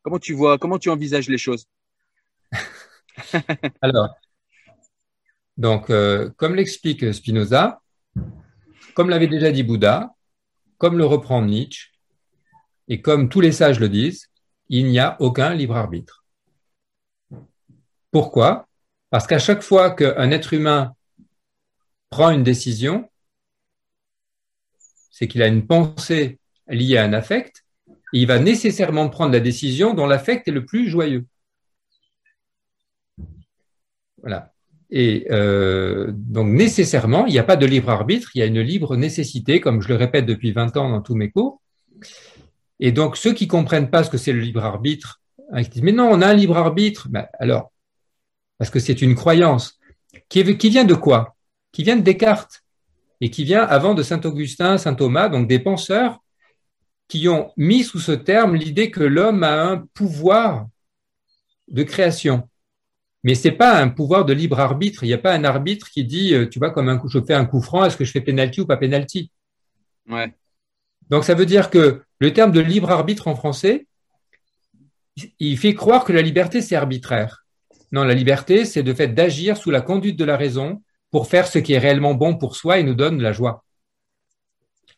Comment tu vois, comment tu envisages les choses? Alors, donc, euh, comme l'explique Spinoza, comme l'avait déjà dit Bouddha, comme le reprend Nietzsche, et comme tous les sages le disent, il n'y a aucun libre arbitre. Pourquoi? Parce qu'à chaque fois qu'un être humain prend une décision, c'est qu'il a une pensée liée à un affect, il va nécessairement prendre la décision dont l'affect est le plus joyeux. Voilà. Et euh, donc nécessairement, il n'y a pas de libre arbitre, il y a une libre nécessité, comme je le répète depuis 20 ans dans tous mes cours. Et donc ceux qui comprennent pas ce que c'est le libre arbitre, hein, qui disent mais non, on a un libre arbitre, ben, alors parce que c'est une croyance qui vient de quoi? Qui vient de Descartes et qui vient avant de Saint Augustin, Saint Thomas, donc des penseurs qui ont mis sous ce terme l'idée que l'homme a un pouvoir de création. Mais c'est pas un pouvoir de libre arbitre. Il n'y a pas un arbitre qui dit, euh, tu vois, comme un coup, je fais un coup franc, est-ce que je fais penalty ou pas penalty? Ouais. Donc ça veut dire que le terme de libre arbitre en français, il fait croire que la liberté c'est arbitraire. Non, la liberté c'est de fait d'agir sous la conduite de la raison pour faire ce qui est réellement bon pour soi et nous donne la joie.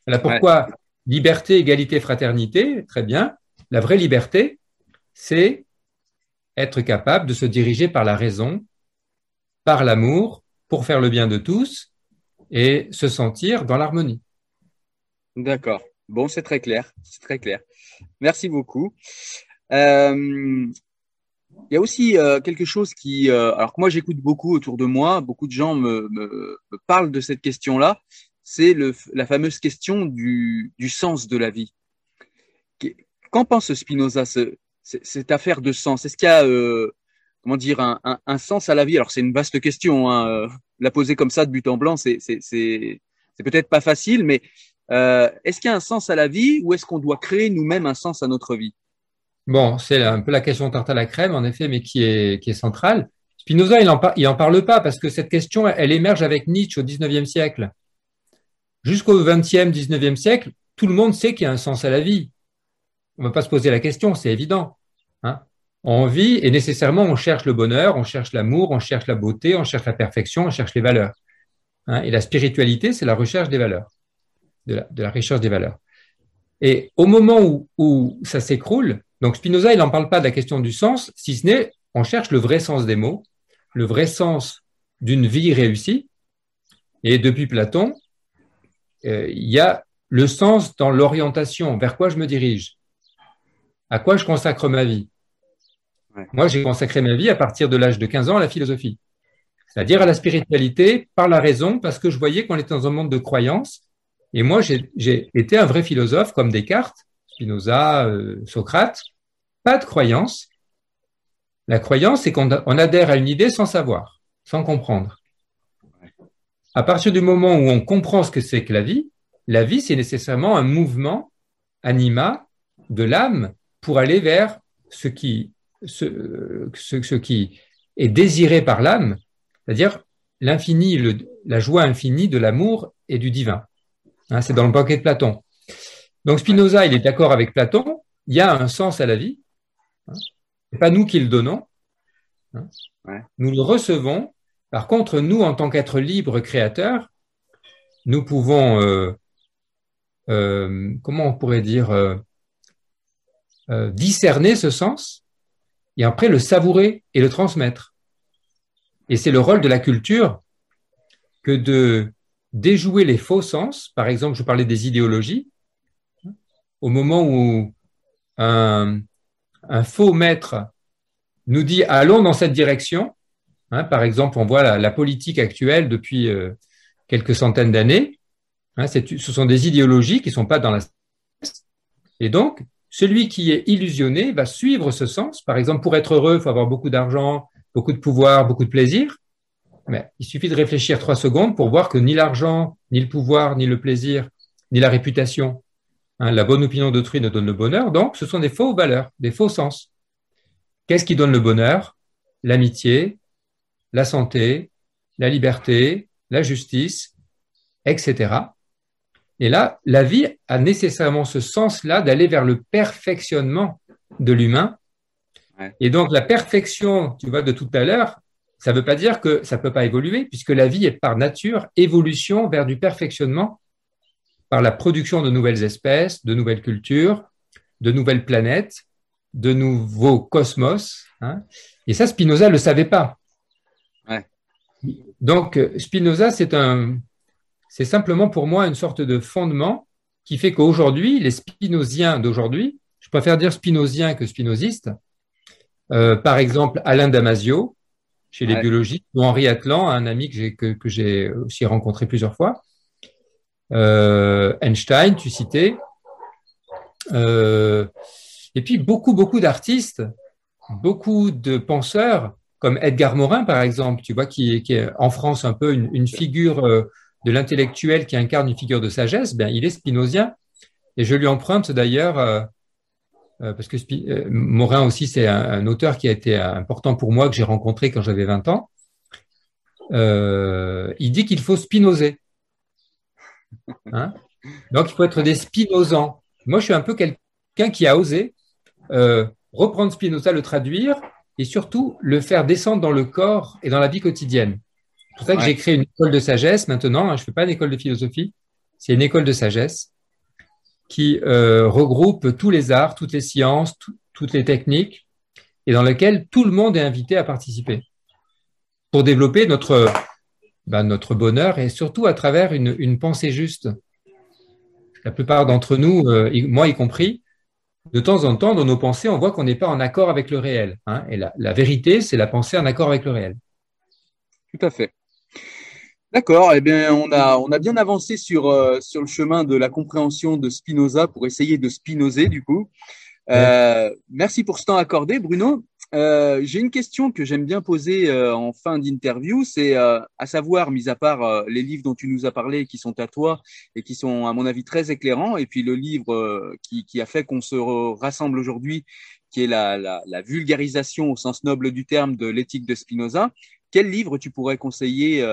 Voilà pourquoi liberté, égalité, fraternité, très bien. La vraie liberté, c'est être capable de se diriger par la raison, par l'amour, pour faire le bien de tous et se sentir dans l'harmonie. D'accord. Bon, c'est très clair. C'est très clair. Merci beaucoup. Euh, il y a aussi euh, quelque chose qui, euh, alors que moi j'écoute beaucoup autour de moi, beaucoup de gens me, parlent de cette question-là, c'est la fameuse question du, sens de la vie. Qu'en pense Spinoza ce, cette affaire de sens? Est-ce qu'il y a, euh, comment dire, un, sens à la vie? Alors c'est une vaste question. Hein, euh, la poser comme ça de but en blanc, c'est peut-être pas facile, mais euh, est-ce qu'il y a un sens à la vie ou est-ce qu'on doit créer nous-mêmes un sens à notre vie? Bon, c'est un peu la question tarte à la crème, en effet, mais qui est, centrale. Spinoza, il en, il en parle pas parce que cette question, elle émerge avec Nietzsche au XIXe siècle. Jusqu'au XXe, XIXe siècle, tout le monde sait qu'il y a un sens à la vie. On ne va pas se poser la question, c'est évident. Hein on vit et nécessairement on cherche le bonheur, on cherche l'amour, on cherche la beauté, on cherche la perfection, on cherche les valeurs. Hein et la spiritualité, c'est la recherche des valeurs, de la, de la, recherche des valeurs. Et au moment où, où ça s'écroule, donc Spinoza, il n'en parle pas de la question du sens, si ce n'est, on cherche le vrai sens des mots, le vrai sens d'une vie réussie. Et depuis Platon, euh, il y a le sens dans l'orientation, vers quoi je me dirige, à quoi je consacre ma vie. Ouais. Moi, j'ai consacré ma vie à partir de l'âge de 15 ans à la philosophie, c'est-à-dire à la spiritualité par la raison, parce que je voyais qu'on était dans un monde de croyances. Et moi, j'ai été un vrai philosophe comme Descartes, Spinoza, euh, Socrate. Pas de croyance. La croyance, c'est qu'on adhère à une idée sans savoir, sans comprendre. À partir du moment où on comprend ce que c'est que la vie, la vie, c'est nécessairement un mouvement anima de l'âme pour aller vers ce qui, ce, ce, ce qui est désiré par l'âme, c'est-à-dire l'infini, la joie infinie de l'amour et du divin. Hein, c'est dans le banquet de Platon. Donc Spinoza, il est d'accord avec Platon, il y a un sens à la vie. Hein, c'est pas nous qui le donnons. Hein, ouais. Nous le recevons. Par contre, nous, en tant qu'être libre créateur, nous pouvons, euh, euh, comment on pourrait dire, euh, discerner ce sens et après le savourer et le transmettre. Et c'est le rôle de la culture que de déjouer les faux sens. Par exemple, je parlais des idéologies. Au moment où un faux maître nous dit allons dans cette direction, hein, par exemple, on voit la, politique actuelle depuis euh, quelques centaines d'années, hein, ce sont des idéologies qui ne sont pas dans la et donc celui qui est illusionné va suivre ce sens. Par exemple, pour être heureux, il faut avoir beaucoup d'argent, beaucoup de pouvoir, beaucoup de plaisir. Mais il suffit de réfléchir trois secondes pour voir que ni l'argent, ni le pouvoir, ni le plaisir, ni la réputation, hein, la bonne opinion d'autrui ne donne le bonheur. Donc, ce sont des faux valeurs, des faux sens. Qu'est-ce qui donne le bonheur? L'amitié, la santé, la liberté, la justice, etc. Et là, la vie a nécessairement ce sens-là d'aller vers le perfectionnement de l'humain. Ouais. Et donc, la perfection, tu vois, de tout à l'heure, ça ne veut pas dire que ça ne peut pas évoluer, puisque la vie est par nature évolution vers du perfectionnement par la production de nouvelles espèces, de nouvelles cultures, de nouvelles planètes, de nouveaux cosmos. Hein. Et ça, Spinoza ne le savait pas. Donc, Spinoza, c'est un, c'est simplement pour moi une sorte de fondement qui fait qu'aujourd'hui, les spinosiens d'aujourd'hui, je préfère dire spinosiens que spinozistes, euh, par exemple Alain Damasio, chez les biologistes, ou Henri Atlan, un ami que j'ai, que, j'ai aussi rencontré plusieurs fois, euh, Einstein, tu citais, euh, et puis beaucoup, beaucoup d'artistes, beaucoup de penseurs, comme Edgar Morin, par exemple, tu vois, qui, est en France un peu une, figure euh, de l'intellectuel qui incarne une figure de sagesse, ben, il est spinozien. Et je lui emprunte d'ailleurs, euh, euh, parce que Morin aussi, c'est un, auteur qui a été important pour moi, que j'ai rencontré quand j'avais 20 ans. il dit qu'il faut spinoser. Hein? Donc, il faut être des spinosants. Moi, je suis un peu quelqu'un qui a osé reprendre Spinoza, le traduire et surtout le faire descendre dans le corps et dans la vie quotidienne. C'est pour ça que j'ai créé une école de sagesse maintenant. Hein, je ne fais pas une école de philosophie, c'est une école de sagesse qui euh, regroupe tous les arts, toutes les sciences, toutes les techniques, et dans laquelle tout le monde est invité à participer pour développer notre, ben, notre bonheur et surtout à travers une, une pensée juste. La plupart d'entre nous, euh, moi y compris, de temps en temps, dans nos pensées, on voit qu'on n'est pas en accord avec le réel. Hein, et la, la vérité, c'est la pensée en accord avec le réel. Tout à fait. D'accord, eh bien, on a, on a bien avancé sur, euh, sur le chemin de la compréhension de Spinoza pour essayer de spinoser, du coup. Euh, merci pour ce temps accordé, Bruno. Euh, J'ai une question que j'aime bien poser euh, en fin d'interview, c'est euh, à savoir, mis à part les livres dont tu nous as parlé, qui sont à toi et qui sont, à mon avis, très éclairants, et puis le livre qui, qui, a fait qu'on se rassemble aujourd'hui, qui est la, la, la, vulgarisation au sens noble du terme de l'éthique de Spinoza. Quel livre tu pourrais conseiller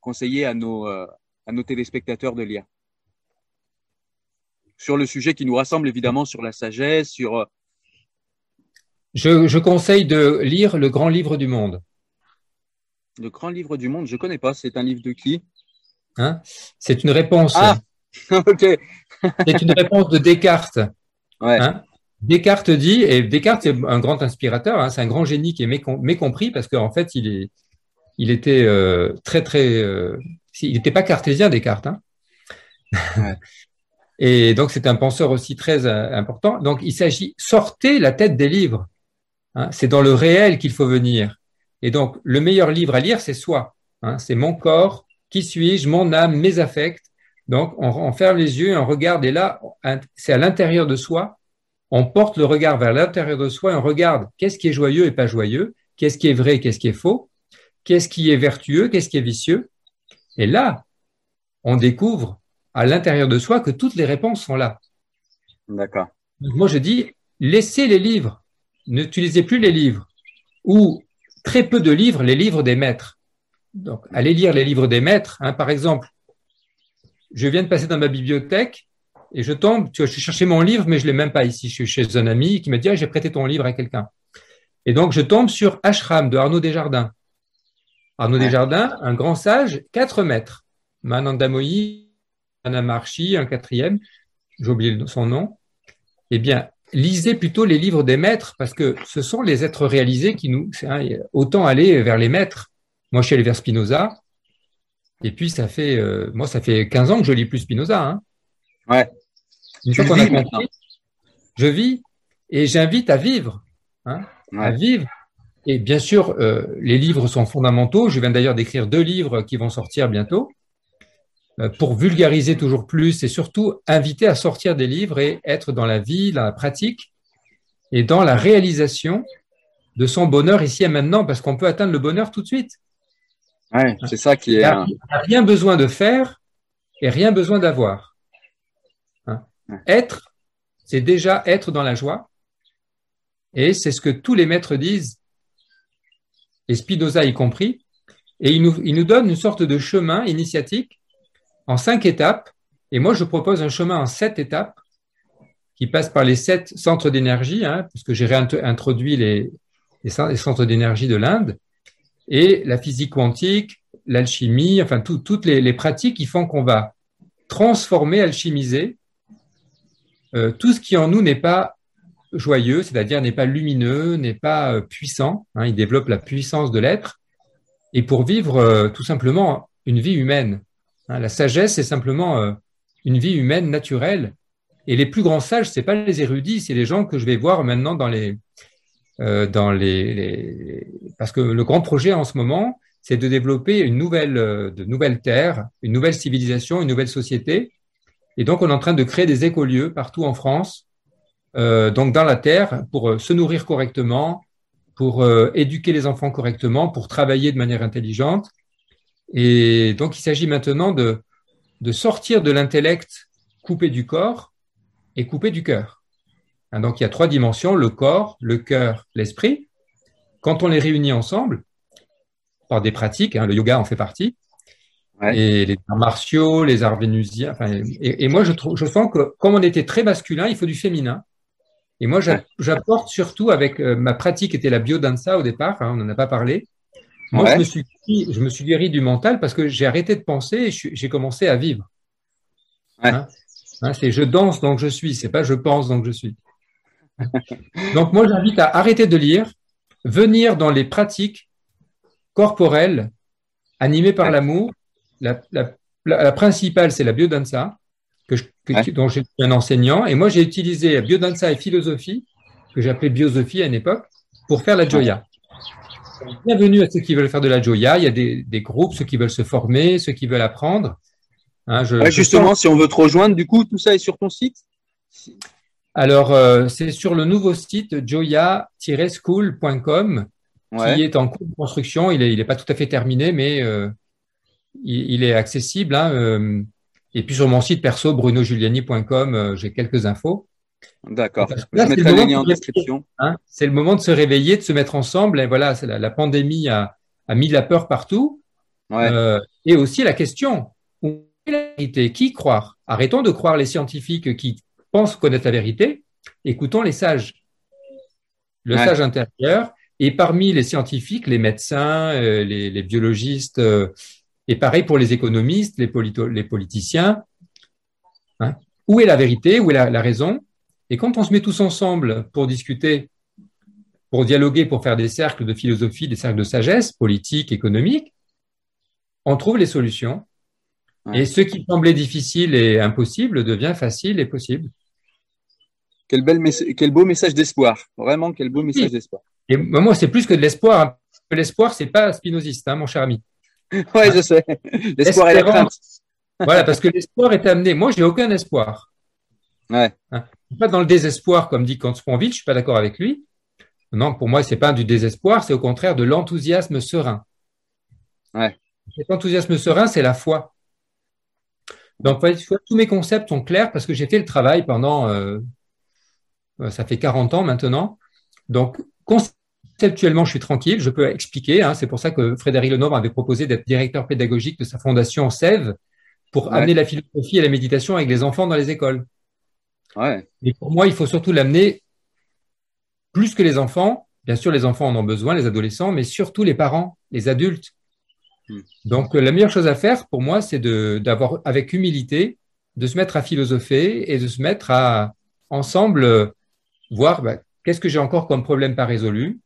conseiller à nos, euh, à nos téléspectateurs de lire? Sur le sujet qui nous rassemble évidemment sur la sagesse, sur... Je, je conseille de lire Le Grand Livre du Monde. Le Grand Livre du Monde, je ne connais pas. C'est un livre de qui? Hein? C'est une réponse. Ah, ok. c'est une réponse de Descartes. Ouais. Hein? Descartes dit, et Descartes est un grand inspirateur, hein, c'est un grand génie qui est mécompris parce qu'en fait, il est, il était euh, très très, euh, il n'était pas cartésien Descartes. Hein Et donc c'est un penseur aussi très euh, important. Donc il s'agit sortez la tête des livres. Hein c'est dans le réel qu'il faut venir. Et donc le meilleur livre à lire c'est soi. Hein c'est mon corps, qui suis-je, mon âme, mes affects. Donc on, on ferme les yeux et on regarde. Et là c'est à l'intérieur de soi. On porte le regard vers l'intérieur de soi et on regarde qu'est-ce qui est joyeux et pas joyeux, qu'est-ce qui est vrai, qu'est-ce qui est faux qu'est-ce qui est vertueux, qu'est-ce qui est vicieux. Et là, on découvre à l'intérieur de soi que toutes les réponses sont là. D'accord. Moi, je dis, laissez les livres, n'utilisez plus les livres, ou très peu de livres, les livres des maîtres. Donc, allez lire les livres des maîtres. Hein. Par exemple, je viens de passer dans ma bibliothèque et je tombe, tu vois, je chercher mon livre, mais je l'ai même pas ici. Je suis chez un ami qui me dit, ah, j'ai prêté ton livre à quelqu'un. Et donc, je tombe sur Ashram de Arnaud Desjardins. Arnaud Desjardins, un grand sage, 4 mètres. Manandamoyi, Manamarchi, un quatrième, j'ai oublié son nom. Eh bien, lisez plutôt les livres des maîtres parce que ce sont les êtres réalisés qui nous. autant aller vers les maîtres. Moi, je suis allé vers Spinoza. Et puis, ça fait, euh, moi, ça fait 15 ans que je lis plus Spinoza. Hein. Ouais. Une fois qu'on a compris, je vis et j'invite à vivre. Hein, À vivre et bien sûr, euh, les livres sont fondamentaux. Je viens d'ailleurs d'écrire deux livres qui vont sortir bientôt pour vulgariser toujours plus et surtout inviter à sortir des livres et être dans la vie, dans la pratique et dans la réalisation de son bonheur ici et maintenant, parce qu'on peut atteindre le bonheur tout de suite. Ouais, c'est ça qui est. Il n'y a, rien besoin de faire et rien besoin d'avoir. Hein? Être, c'est déjà être dans la joie. Et c'est ce que tous les maîtres disent et Spinoza y compris, et il nous, il nous donne une sorte de chemin initiatique en cinq étapes. Et moi, je propose un chemin en sept étapes qui passe par les sept centres d'énergie, hein, puisque j'ai réintroduit les, centres d'énergie de l'Inde, et la physique quantique, l'alchimie, enfin toutes les, pratiques qui font qu'on va transformer, alchimiser euh, tout ce qui en nous n'est pas joyeux, c'est-à-dire n'est pas lumineux, n'est pas euh, puissant. Hein, il développe la puissance de l'être. et pour vivre tout simplement une vie humaine. Hein, la sagesse, c'est simplement une vie humaine naturelle. Et les plus grands sages, c'est pas les érudits, c'est les gens que je vais voir maintenant dans les, dans les, parce que le grand projet en ce moment, c'est de développer une nouvelle, de nouvelles terres, une nouvelle civilisation, une nouvelle société. Et donc, on est en train de créer des écolieux partout en France, euh, donc dans la terre, pour se nourrir correctement, pour euh, éduquer les enfants correctement, pour travailler de manière intelligente. Et donc, il s'agit maintenant de, de sortir de l'intellect coupé du corps et coupé du cœur. Hein, donc, il y a trois dimensions, le corps, le cœur, l'esprit. Quand on les réunit ensemble, par des pratiques, hein, le yoga en fait partie, et les arts martiaux, les arts vénusiens. Et, moi, je sens que comme on était très masculin, il faut du féminin. Et moi, j'apporte surtout avec euh, ma pratique était la biodanza au départ, hein, on n'en a pas parlé. Moi, je, me suis, je me suis guéri du mental parce que j'ai arrêté de penser et j'ai commencé à vivre. Hein, hein, c'est je danse donc je suis, c'est pas je pense donc je suis. donc moi, j'invite à arrêter de lire, venir dans les pratiques corporelles animées par l'amour. La, la, principale, c'est la biodanza que dont j'ai un enseignant. Et moi, j'ai utilisé biodanza et philosophie, que j'appelais biosophie à une époque, pour faire la joya. Bienvenue à ceux qui veulent faire de la joya. Il y a des, des groupes, ceux qui veulent se former, ceux qui veulent apprendre. Hein, je, justement, si on veut te rejoindre, du coup, tout ça est sur ton site? Alors, euh, c'est sur le nouveau site joya-school.com qui est en cours de construction. Il n'est il est pas tout à fait terminé, mais euh, il, il, est accessible. Hein, euh, et puis sur mon site perso, brunojuliani.com, euh, j'ai quelques infos. D'accord. Je mettrai les liens en description. Hein. c'est le moment de se réveiller, de se mettre ensemble. Et voilà, la, la, pandémie a, a, mis de la peur partout. Euh, et aussi la question où est la vérité? Qui croire? Arrêtons de croire les scientifiques qui pensent connaître la vérité. Écoutons les sages. Le sage intérieur. Et parmi les scientifiques, les médecins, euh, les, les, biologistes, euh, et pareil pour les économistes, les, les politiciens. Hein. Où est la vérité? Où est la, raison? Et quand on se met tous ensemble pour discuter, pour dialoguer, pour faire des cercles de philosophie, des cercles de sagesse politique, économique, on trouve les solutions. Et ce qui semblait difficile et impossible devient facile et possible. Quel, bel quel beau message d'espoir. Vraiment, quel beau message d'espoir. Et moi, c'est plus que de l'espoir. Hein. L'espoir, c'est pas spinoziste, hein, mon cher ami. Oui, je sais. L'espoir et la crainte. voilà, parce que l'espoir est amené. Moi, j'ai aucun espoir. Ouais. Hein? Pas dans le désespoir, comme dit Kant Sponville, je suis pas d'accord avec lui. Non, pour moi, c'est pas du désespoir, c'est au contraire de l'enthousiasme serein. Ouais. Cet enthousiasme serein, c'est la foi. Donc, tous mes concepts sont clairs parce que j'ai fait le travail pendant, euh, euh, ça fait 40 ans maintenant. Donc, conceptuellement, je suis tranquille, je peux expliquer. Hein, c'est pour ça que Frédéric Lenoir avait proposé d'être directeur pédagogique de sa fondation SEV pour amener la philosophie et la méditation avec les enfants dans les écoles. Ouais. Et pour moi, il faut surtout l'amener plus que les enfants. Bien sûr, les enfants en ont besoin, les adolescents, mais surtout les parents, les adultes. Hmm. Donc, la meilleure chose à faire pour moi, c'est d'avoir, avec humilité, de se mettre à philosopher et de se mettre à ensemble voir bah, qu'est-ce que j'ai encore comme problème pas résolu,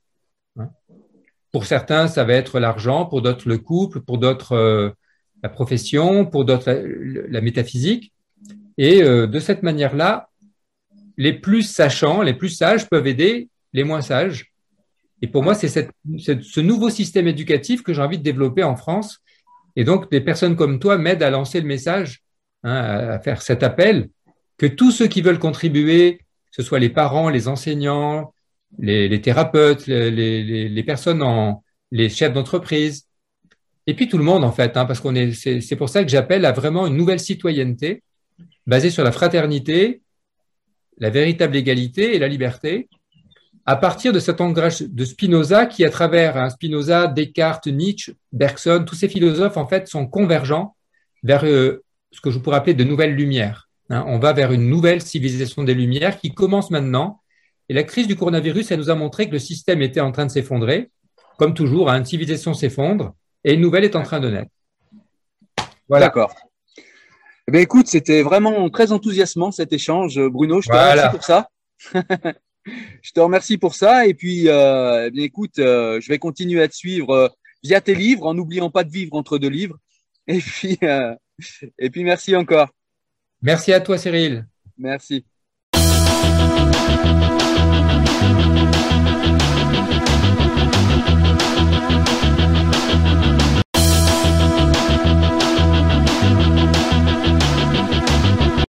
pour certains, ça va être l'argent, pour d'autres le couple, pour d'autres euh, la profession, pour d'autres la, métaphysique. Et euh, de cette manière-là, les plus sachants, les plus sages peuvent aider les moins sages. Et pour moi, c'est ce nouveau système éducatif que j'ai envie de développer en France. Et donc, des personnes comme toi m'aident à lancer le message, hein, à faire cet appel, que tous ceux qui veulent contribuer, que ce soit les parents, les enseignants, les, thérapeutes, les, personnes en, les chefs d'entreprise, et puis tout le monde en fait, hein, parce qu'on est, c'est pour ça que j'appelle à vraiment une nouvelle citoyenneté basée sur la fraternité, la véritable égalité et la liberté, à partir de cet ancrage de Spinoza qui, à travers Spinoza, Descartes, Nietzsche, Bergson, tous ces philosophes en fait sont convergents vers euh, ce que je pourrais appeler de nouvelles lumières. Hein. on va vers une nouvelle civilisation des lumières qui commence maintenant et la crise du coronavirus, elle nous a montré que le système était en train de s'effondrer. Comme toujours, hein, une civilisation s'effondre et une nouvelle est en train de naître. Voilà. D'accord. Eh écoute, c'était vraiment très enthousiasmant cet échange, Bruno. Je te remercie pour ça. je te remercie pour ça. Et puis, euh, eh bien, écoute, euh, je vais continuer à te suivre euh, via tes livres, en n'oubliant pas de vivre entre deux livres. Et puis, et puis merci encore. Merci à toi, Cyril. Merci.